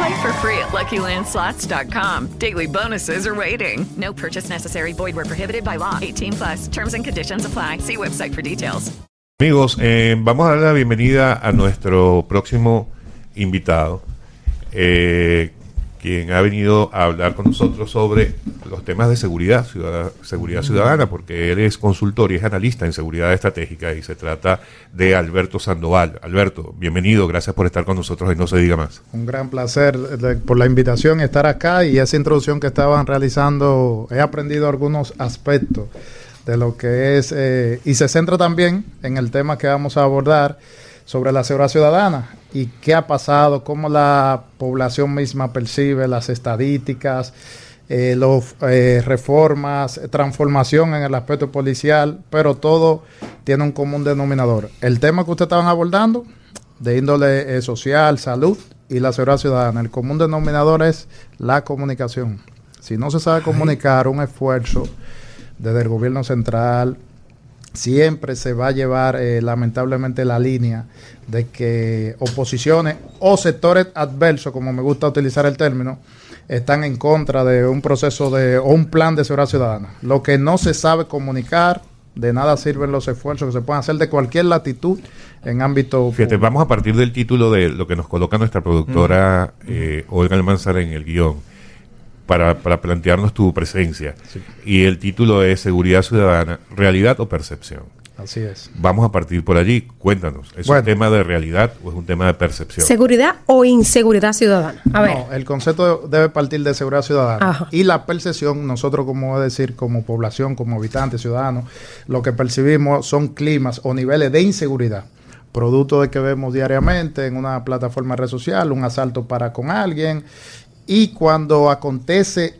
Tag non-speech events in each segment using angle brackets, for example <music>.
Play for free at LuckyLandSlots.com. Daily bonuses are waiting. No purchase necessary. Void were prohibited by law. 18 plus. Terms and conditions apply. See website for details. Amigos, eh, vamos a dar la bienvenida a nuestro próximo invitado, eh, quien ha venido a hablar con nosotros sobre los temas de seguridad, seguridad ciudadana, porque él es consultor y es analista en seguridad estratégica y se trata de Alberto Sandoval. Alberto, bienvenido, gracias por estar con nosotros y no se diga más. Un gran placer de- por la invitación estar acá y esa introducción que estaban realizando. He aprendido algunos aspectos de lo que es eh, y se centra también en el tema que vamos a abordar sobre la seguridad ciudadana y qué ha pasado, cómo la población misma percibe las estadísticas, eh, las reformas, transformación en el aspecto policial, pero todo tiene un común denominador. El tema que ustedes estaban abordando, de índole eh, social, salud y la seguridad ciudadana. El común denominador es la comunicación. Si no se sabe comunicar, un esfuerzo desde el gobierno central siempre se va a llevar eh, lamentablemente la línea de que oposiciones o sectores adversos, como me gusta utilizar el término, están en contra de un proceso de o un plan de seguridad ciudadana. Lo que no se sabe comunicar, de nada sirven los esfuerzos que se pueden hacer de cualquier latitud en ámbito Fíjate, público. vamos a partir del título de lo que nos coloca nuestra productora eh, Olga Almanzar en el guion para, para plantearnos tu presencia. Y el título es Seguridad Ciudadana, ¿realidad o percepción? Así es. Vamos a partir por allí. Cuéntanos, ¿es Bueno. un tema de realidad o es un tema de percepción? ¿Seguridad o inseguridad ciudadana? A ver. No, el concepto debe partir de seguridad ciudadana. Ajá. Y la percepción, nosotros como es decir, como población, como habitantes, ciudadanos, lo que percibimos son climas o niveles de inseguridad. Producto de que vemos diariamente en una plataforma de red social, un asalto para con alguien. Y cuando acontece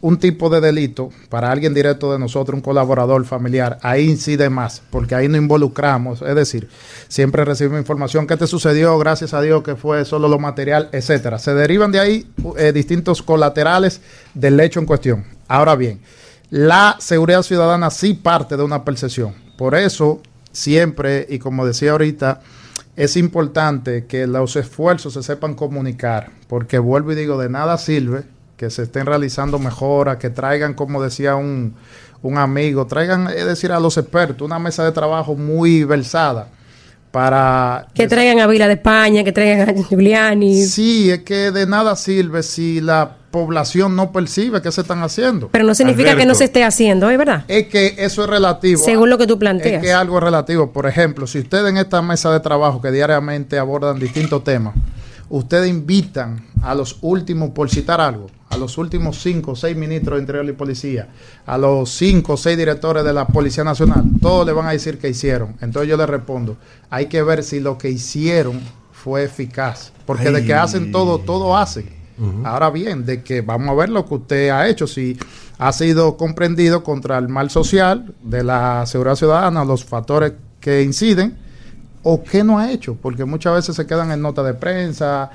un tipo de delito para alguien directo de nosotros, un colaborador familiar, ahí incide más, porque ahí no involucramos, es decir, siempre recibimos información que te sucedió, gracias a Dios que fue solo lo material, etcétera. Se derivan de ahí eh, distintos colaterales del hecho en cuestión. Ahora bien, la seguridad ciudadana sí parte de una percepción. Por eso, siempre, y como decía ahorita, es importante que los esfuerzos se sepan comunicar, porque vuelvo y digo, de nada sirve que se estén realizando mejoras, que traigan, como decía un, un amigo, traigan, es decir, a los expertos, una mesa de trabajo muy versada para... Que traigan a Vila de España, que traigan a Giuliani. Sí, es que de nada sirve si la población no percibe que se están haciendo. Pero no significa que no se esté haciendo, ¿es verdad? Es que eso es relativo. Según lo que tú Es planteas. que algo es relativo. Por ejemplo, si ustedes en esta mesa de trabajo que diariamente abordan distintos temas, ustedes invitan a los últimos, por citar algo, a los últimos cinco o seis ministros de Interior y Policía, a los cinco o seis directores de la Policía Nacional, todos le van a decir que hicieron. Entonces yo les respondo, hay que ver si lo que hicieron fue eficaz. Porque de que hacen todo, todo hacen. Ahora bien, de que vamos a ver lo que usted ha hecho, si ha sido comprendido contra el mal social de la seguridad ciudadana, los factores que inciden, o qué no ha hecho, porque muchas veces se quedan en nota de prensa,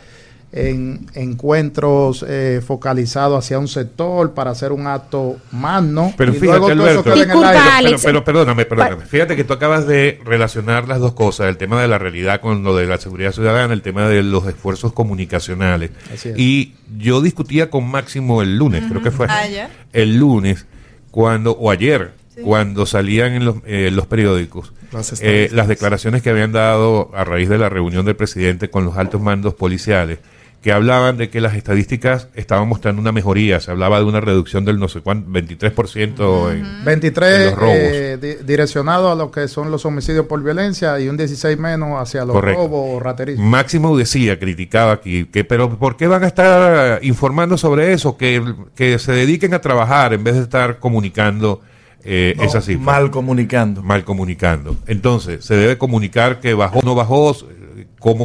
en encuentros eh, focalizados hacia un sector para hacer un acto magno. Pero y fíjate, Alberto, queda en el aire. pero, pero perdóname, perdóname. Fíjate que tú acabas de relacionar las dos cosas, el tema de la realidad con lo de la seguridad ciudadana, el tema de los esfuerzos comunicacionales. Así es. Y yo discutía con Máximo el lunes, creo que fue Ayer. el lunes, cuando, o ayer, Sí. cuando salían en los, eh, los periódicos Las eh, las declaraciones que habían dado a raíz de la reunión del presidente con los altos mandos policiales, que hablaban de que las estadísticas estaban mostrando una mejoría. Se hablaba de una reducción del no sé cuánto, 23% en, 23 en los robos. eh, di- direccionado a lo que son los homicidios por violencia y un 16 menos hacia los Correcto. robos o raterismo. Máximo decía, criticaba aquí, que pero ¿por qué van a estar informando sobre eso? Que, que se dediquen a trabajar en vez de estar comunicando eh, No, esas cifras. mal comunicando. Mal comunicando. Entonces, se debe comunicar que bajó, no bajó, eh, cómo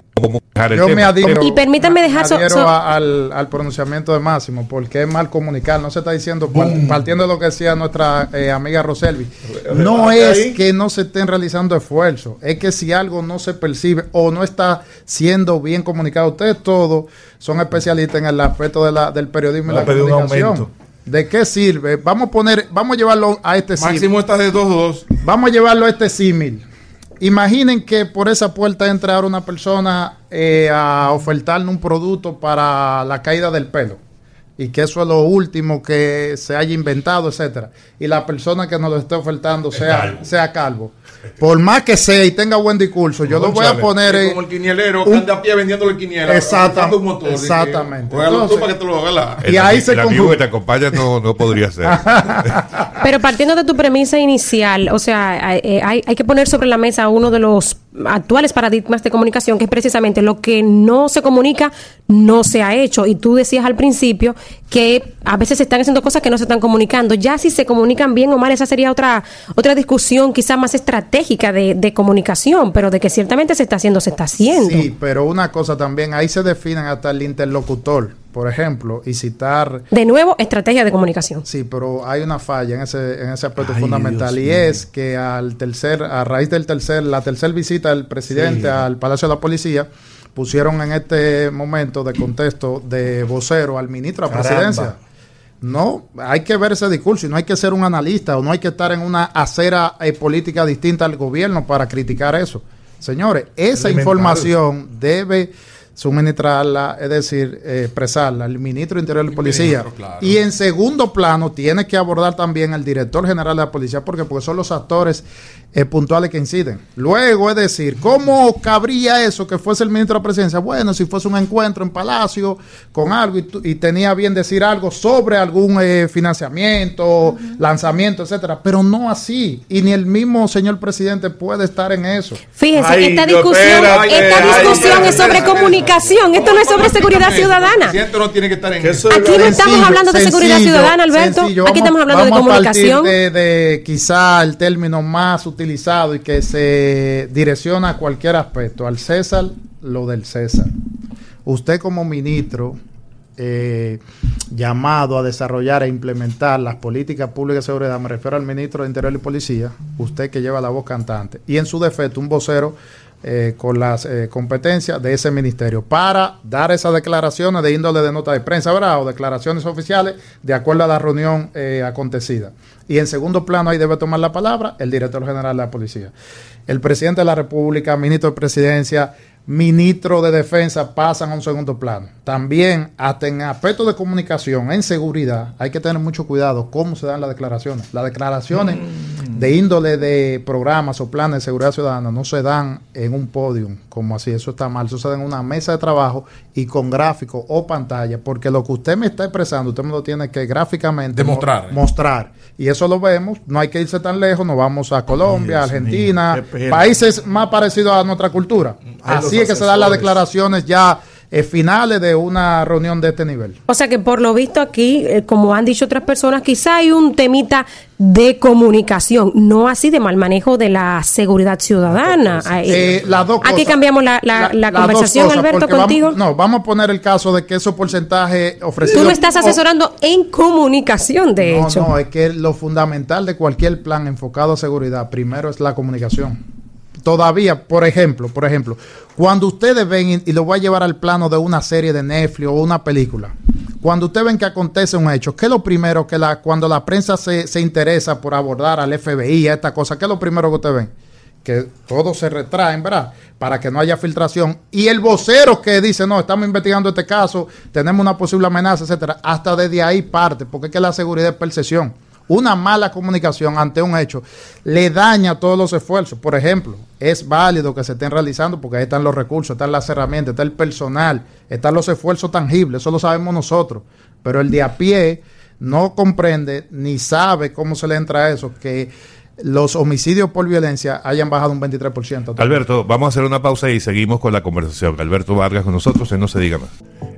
manejar el Yo me adhiero, Y permítanme dejar so- adhiero so- a- al, al pronunciamiento de Máximo, porque es mal comunicar. No se está diciendo, par- partiendo de lo que decía nuestra eh, amiga Roselvi, no Ahí. es que no se estén realizando esfuerzos, es que si algo no se percibe o no está siendo bien comunicado, ustedes todos son especialistas en el aspecto de la, del periodismo y la comunicación. ¿De qué sirve? Vamos a poner, vamos a llevarlo a este símil. Máximo está de 2-2. Vamos a llevarlo a este símil. Imaginen que por esa puerta entra ahora una persona eh, a ofertarle un producto para la caída del pelo y que eso es lo último que se haya inventado, etcétera. Y la persona que nos lo esté ofertando sea calvo. sea calvo. Por más que sea y tenga buen discurso, yo lo voy a poner es en- como el quinielero que anda a pie vendiéndole quiniela. Exacta- usando un motor, de que, exactamente. "Cógelo tú Entonces- para que te lo haga la-". Y ahí se el amigo que te acompaña no, no podría ser. <laughs> Pero partiendo de tu premisa inicial, o sea, hay, eh, hay, hay que poner sobre la mesa uno de los actuales paradigmas de comunicación, que es precisamente lo que no se comunica, no se ha hecho. Y tú decías al principio que a veces se están haciendo cosas que no se están comunicando. Ya si se comunican bien o mal, esa sería otra, otra discusión quizás más estratégica de, de comunicación, pero de que ciertamente se está haciendo, se está haciendo. Sí, pero una cosa también, ahí se definen hasta el interlocutor, por ejemplo, y citar De nuevo, estrategia de comunicación. Sí, pero hay una falla en ese, en ese aspecto Ay, fundamental Dios y mío. es que al tercer, a raíz del tercer, la tercera visita del presidente Sí. al Palacio de la Policía, pusieron en este momento de contexto de vocero al ministro de la presidencia. No, hay que ver ese discurso y no hay que ser un analista o no hay que estar en una acera eh, política distinta al gobierno para criticar eso. Señores, esa Elemental. información debe suministrarla, es decir, eh, expresarla el ministro de Interior y Policía. ministro, claro. Y en segundo plano tiene que abordar también el director general de la policía, porque, porque son los actores eh, puntuales que inciden. Luego, es decir, ¿cómo cabría eso que fuese el ministro de la presidencia? Bueno, si fuese un encuentro en Palacio con algo y, tenía bien decir algo sobre algún eh, financiamiento, lanzamiento, etcétera, pero no así. Y ni el mismo señor presidente puede estar en eso. Fíjense, Ay, esta discusión, espérate, esta discusión es sobre espérate. Comunicación, esto no es sobre seguridad El ciudadana. presidente no tiene que estar en Aquí no estamos hablando de seguridad sencillo, ciudadana, Alberto. sencillo. Aquí estamos hablando de comunicación. De, de quizá el término más utilizado y que se direcciona a cualquier aspecto. Al César, lo del César. Usted como ministro eh, llamado a desarrollar e implementar las políticas públicas de seguridad, me refiero al ministro de Interior y Policía, usted que lleva la voz cantante, y en su defecto un vocero eh, con las eh, competencias de ese ministerio para dar esas declaraciones de índole de nota de prensa, ¿verdad? O declaraciones oficiales de acuerdo a la reunión eh, acontecida. Y en segundo plano ahí debe tomar la palabra el director general de la policía. El presidente de la República, ministro de Presidencia, ministro de Defensa pasan a un segundo plano. También, hasta en aspectos de comunicación, en seguridad, hay que tener mucho cuidado cómo se dan las declaraciones. Las declaraciones de índole de programas o planes de seguridad ciudadana no se dan en un podium, como así, eso está mal. Eso se da en una mesa de trabajo y con gráfico o pantalla, porque lo que usted me está expresando, usted me lo tiene que gráficamente Demostrar. mo- mostrar. Y eso lo vemos, no hay que irse tan lejos, nos vamos a Colombia, Dios Argentina, mío, países más parecidos a nuestra cultura. Hay Así es que se dan las declaraciones ya eh, finales de una reunión de este nivel. O sea que por lo visto aquí, eh, como han dicho otras personas, quizá hay un temita de comunicación, no así de mal manejo de la seguridad ciudadana. Eh, las dos Aquí cosas. cambiamos la, la- conversación, cosas, Alberto, vamos- contigo. no, vamos a poner el caso de que esos porcentajes ofrecidos. Tú lo estás asesorando en comunicación, de no, hecho. No, es que lo fundamental de cualquier plan enfocado a seguridad, primero es la comunicación. Todavía, por ejemplo, por ejemplo, cuando ustedes ven, y, y lo voy a llevar al plano de una serie de Netflix o una película, cuando ustedes ven que acontece un hecho, ¿qué es lo primero que la, cuando la prensa se, se interesa por abordar al FBI, a esta cosa, qué es lo primero que ustedes ven? Que todos se retraen, ¿verdad? Para que no haya filtración. Y el vocero que dice, no, estamos investigando este caso, tenemos una posible amenaza, etcétera, hasta desde ahí parte, porque es que la seguridad es percepción. Una mala comunicación ante un hecho le daña todos los esfuerzos. Por ejemplo, es válido que se estén realizando porque ahí están los recursos, están las herramientas, está el personal, están los esfuerzos tangibles, eso lo sabemos nosotros. Pero el de a pie no comprende ni sabe cómo se le entra a eso, que los homicidios por violencia hayan bajado un 23%. Alberto, vamos a hacer una pausa y seguimos con la conversación. Alberto Vargas con nosotros en No Se Diga Más.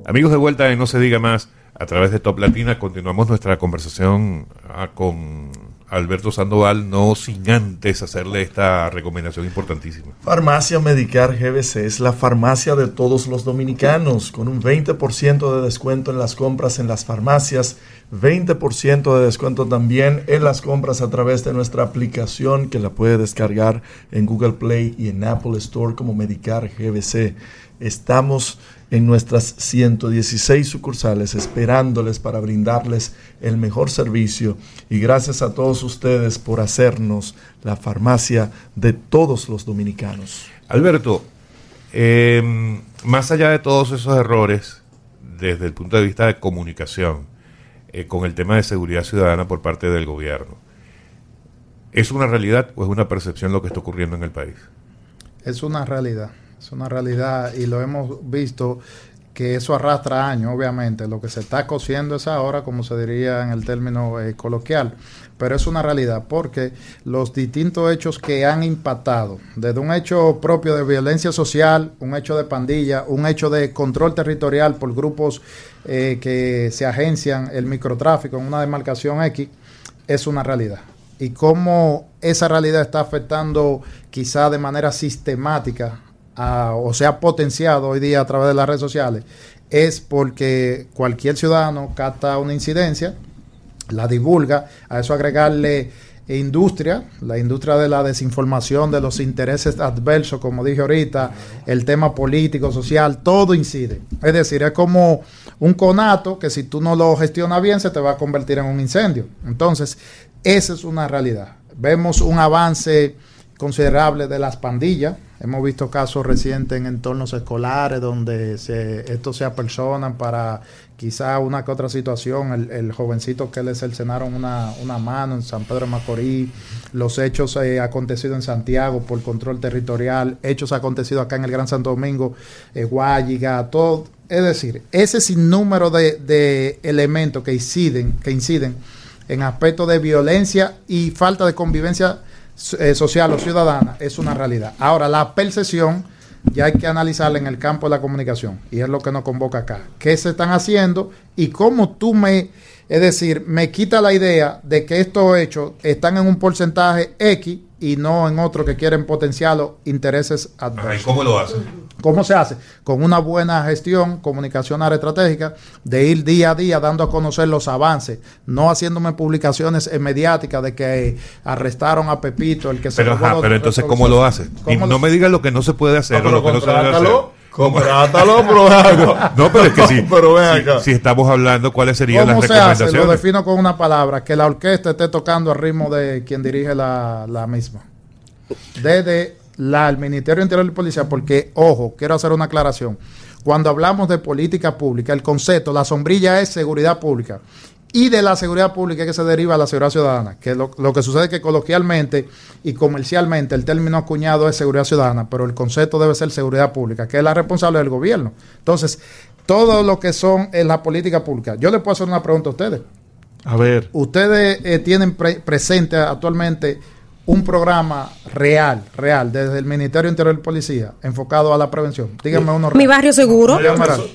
Amigos de vuelta en No Se Diga Más, a través de Top Latina, continuamos nuestra conversación ah, con Alberto Sandoval, no sin antes hacerle esta recomendación importantísima. Farmacia Medicar GBC es la farmacia de todos los dominicanos, con un 20% de descuento en las compras en las farmacias, 20% de descuento también en las compras a través de nuestra aplicación que la puede descargar en Google Play y en Apple Store como Medicar GBC. Estamos en nuestras 116 sucursales esperándoles para brindarles el mejor servicio y gracias a todos ustedes por hacernos la farmacia de todos los dominicanos. Alberto, eh, más allá de todos esos errores, desde el punto de vista de comunicación, eh, con el tema de seguridad ciudadana por parte del gobierno, ¿es una realidad o es una percepción lo que está ocurriendo en el país? Es una realidad. Es una realidad y lo hemos visto que eso arrastra años, obviamente. Lo que se está cociendo es ahora, como se diría en el término eh, coloquial, pero es una realidad porque los distintos hechos que han impactado, desde un hecho propio de violencia social, un hecho de pandilla, un hecho de control territorial por grupos eh, que se agencian el microtráfico en una demarcación X, es una realidad. Y cómo esa realidad está afectando quizá de manera sistemática a, o se ha potenciado hoy día a través de las redes sociales es porque cualquier ciudadano capta una incidencia, la divulga, a eso agregarle industria, la industria de la desinformación, de los intereses adversos, como dije ahorita, el tema político, social, todo incide. Es decir, es como un conato que si tú no lo gestionas bien se te va a convertir en un incendio. Entonces, esa es una realidad. Vemos un avance considerable de las pandillas. Hemos visto casos recientes en entornos escolares donde se, estos se apersonan para quizá una que otra situación. El, el jovencito que le cercenaron una, una, mano en San Pedro de Macorís, los hechos eh, acontecidos en Santiago por control territorial, hechos acontecidos acá en el Gran Santo Domingo, eh, Guayiga, todo. Es decir, ese sinnúmero de, de elementos que inciden, que inciden en aspectos de violencia y falta de convivencia eh, social o ciudadana es una realidad. Ahora, la percepción ya hay que analizarla en el campo de la comunicación y es lo que nos convoca acá. ¿Qué se están haciendo y cómo tú me, es decir, me quita la idea de que estos hechos están en un porcentaje X y no en otro que quieren potenciar los intereses adversos. ¿Y cómo lo hacen? ¿Cómo se hace? Con una buena gestión, comunicación área estratégica, de ir día a día dando a conocer los avances, no haciéndome publicaciones mediáticas de que arrestaron a Pepito, el que se Pero, ajá, pero entonces, ¿cómo lo hace? Y no me digan lo que no se puede hacer Ah, o lo que no se debe hacer. Comprátalo, pero <laughs> No, pero es que sí. Pero ven si, acá. si estamos hablando, ¿cuáles serían ¿Cómo las se hace? Lo recomendaciones? defino con una palabra, que la orquesta esté tocando al ritmo de quien dirige la, la misma. Desde la, el Ministerio Interior y Policía, porque, ojo, quiero hacer una aclaración. Cuando hablamos de política pública, el concepto, la sombrilla es seguridad pública. Y de la seguridad pública es que se deriva la seguridad ciudadana. Que lo, lo que sucede es que coloquialmente y comercialmente el término acuñado es seguridad ciudadana, pero el concepto debe ser seguridad pública, que es la responsable del gobierno. Entonces, todo lo que son en la política pública. Yo le puedo hacer una pregunta a ustedes. A ver. Ustedes eh, tienen pre- presente actualmente un programa real, real, desde el Ministerio Interior y Policía, enfocado a la prevención. Díganme uno real. Mi barrio seguro.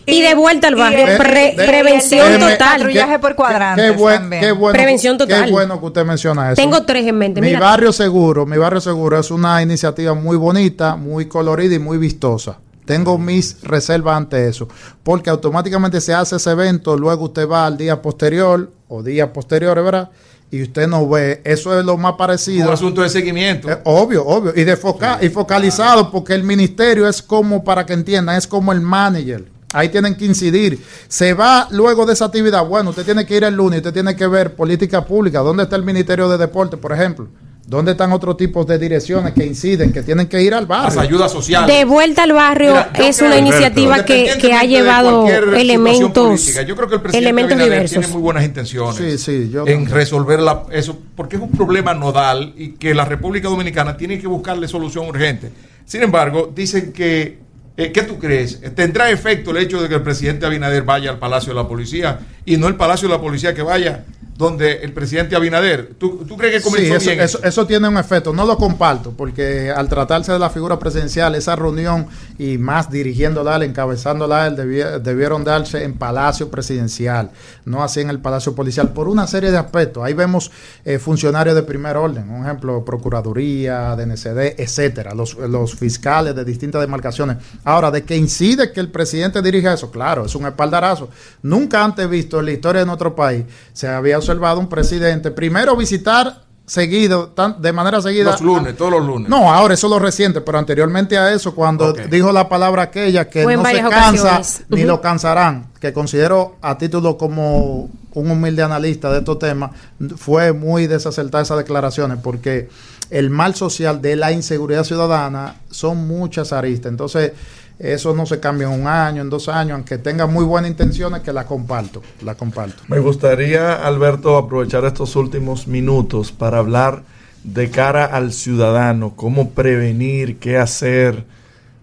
Y de vuelta al barrio. de- Pre- de- prevención déjeme- total. Patrullaje por cuadrantes Qué, buen- también. qué bueno, Prevención total. Qué bueno que usted menciona eso. Tengo tres en mente. Mi Mira, barrio seguro, mi barrio seguro es una iniciativa muy bonita, muy colorida y muy vistosa. Tengo mis reservas ante eso, porque automáticamente se hace ese evento, luego usted va al día posterior o días posteriores, ¿verdad? Y usted no ve, eso es lo más parecido. Un asunto de seguimiento. Eh, obvio, obvio. Y, de foca- y focalizado, porque el ministerio es como, para que entiendan, es como el manager. Ahí tienen que incidir. Se va luego de esa actividad. Bueno, usted tiene que ir el lunes, usted tiene que ver política pública. ¿Dónde está el Ministerio de Deporte, por ejemplo? ¿Dónde están otros tipos de direcciones que inciden, que tienen que ir al barrio? Las ayudas sociales. De vuelta al barrio Mira, es creo- una iniciativa que, que ha llevado elementos, política, Yo creo que el presidente elementos Abinader diversos. tiene muy buenas intenciones Sí, sí, yo en resolver la- eso, porque es un problema nodal y que la República Dominicana tiene que buscarle solución urgente. Sin embargo, dicen que, eh, ¿qué tú crees? ¿Tendrá efecto el hecho de que el presidente Abinader vaya al Palacio de la Policía y no el Palacio de la Policía que vaya donde el presidente Abinader? ¿Tú, tú crees que Sí, comenzó eso, bien? eso, eso tiene un efecto. No lo comparto, porque al tratarse de la figura presidencial, esa reunión y más dirigiéndola, él, encabezándola, él, debieron darse en Palacio Presidencial, no así en el Palacio Policial, por una serie de aspectos. Ahí vemos eh, funcionarios de primer orden, un ejemplo, Procuraduría, DNCD, etcétera, los, los fiscales de distintas demarcaciones. Ahora, de que incide que el presidente dirija eso, claro, es un espaldarazo. Nunca antes visto en la historia de nuestro país se había observado un presidente primero visitar seguido, tan- de manera seguida. Los lunes, todos los lunes. No, ahora eso es lo reciente, pero anteriormente a eso, cuando dijo la palabra aquella que Fue no se cansa ocasiones. ni lo cansarán, que considero a título como un humilde analista de estos temas, fue muy desacertada esas declaraciones, porque el mal social de la inseguridad ciudadana son muchas aristas. Entonces, eso no se cambia en un año, en dos años, aunque tenga muy buenas intenciones, que la comparto, la comparto. Me gustaría, Alberto, aprovechar estos últimos minutos para hablar de cara al ciudadano, cómo prevenir, qué hacer,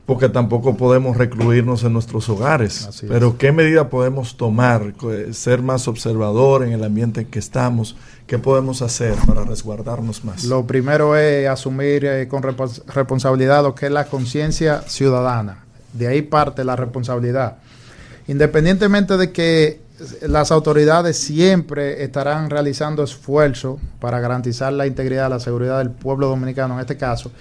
porque tampoco podemos recluirnos en nuestros hogares. Así es. Pero qué medida podemos tomar, ser más observador en el ambiente en que estamos, qué podemos hacer para resguardarnos más. Lo primero es asumir eh, con responsabilidad lo que es la conciencia ciudadana. De ahí parte la responsabilidad. Independientemente de que las autoridades siempre estarán realizando esfuerzos para garantizar la integridad, la seguridad del pueblo dominicano, en este caso,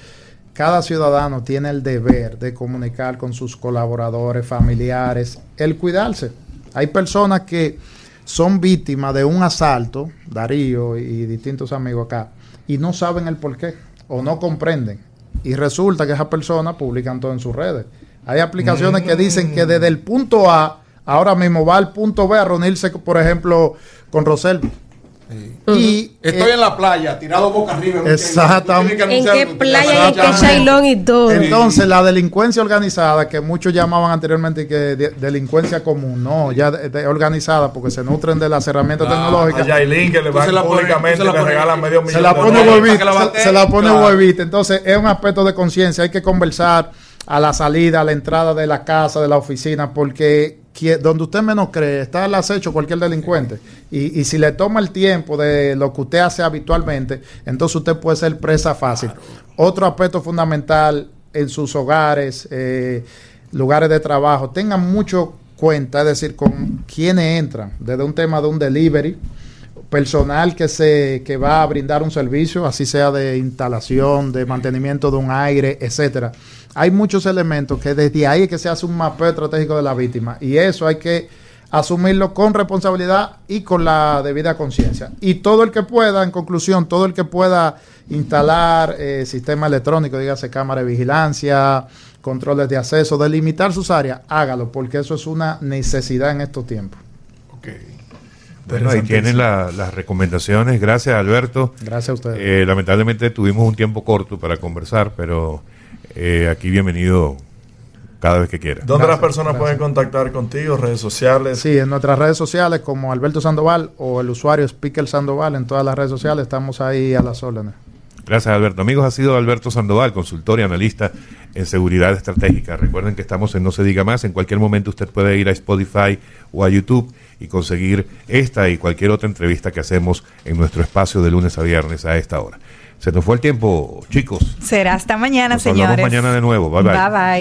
cada ciudadano tiene el deber de comunicar con sus colaboradores, familiares, el cuidarse. Hay personas que son víctimas de un asalto, Darío y distintos amigos acá, y no saben el por qué o no comprenden. Y resulta que esas personas publican todo en sus redes. Hay aplicaciones que dicen que desde el punto A, ahora mismo va al punto B a reunirse, por ejemplo, con Roselvi. Y Estoy eh, en la playa, tirado boca arriba. en un Exactamente. ¿En qué playa? ¿En qué chailón y todo? Entonces, la delincuencia organizada, que muchos llamaban anteriormente que de- delincuencia común, no, ya de- de- organizada, porque se nutren de las herramientas A tecnológicas. Yailin que le van la públicamente se la le pones- regalan medio millón se la de pone huevita, se, la pone claro. huevita. Entonces, es un aspecto de conciencia. Hay que conversar a la salida, a la entrada de la casa, de la oficina, porque donde usted menos cree, está al acecho cualquier delincuente. Y, y si le toma el tiempo de lo que usted hace habitualmente, entonces usted puede ser presa fácil. Otro aspecto fundamental en sus hogares, eh, lugares de trabajo, tengan mucho cuenta, es decir, con quiénes entran, desde un tema de un delivery, personal que se que va a brindar un servicio, así sea de instalación, de mantenimiento de un aire, etcétera. Hay muchos elementos que desde ahí que se hace un mapeo estratégico de la víctima y eso hay que asumirlo con responsabilidad y con la debida conciencia. Y todo el que pueda, en conclusión, todo el que pueda instalar eh, sistema electrónico, dígase cámara de vigilancia, controles de acceso, delimitar sus áreas, hágalo, porque eso es una necesidad en estos tiempos. Bueno, ahí tienen la- las recomendaciones. Gracias, Alberto. Gracias a ustedes. Eh, lamentablemente tuvimos un tiempo corto para conversar, pero eh, aquí bienvenido cada vez que quiera. ¿Dónde las personas gracias. pueden contactar contigo? Redes sociales. Sí, en nuestras redes sociales como Alberto Sandoval o el usuario Speaker Sandoval en todas las redes sociales estamos ahí a las órdenes. Gracias, Alberto. Amigos, ha sido Alberto Sandoval, consultor y analista en seguridad estratégica. Recuerden que estamos en No Se Diga Más. En cualquier momento usted puede ir a Spotify o a YouTube y conseguir esta y cualquier otra entrevista que hacemos en nuestro espacio de lunes a viernes a esta hora. Se nos fue el tiempo, chicos. Será hasta mañana, Nos señores. mañana de nuevo. Bye, bye. Bye bye.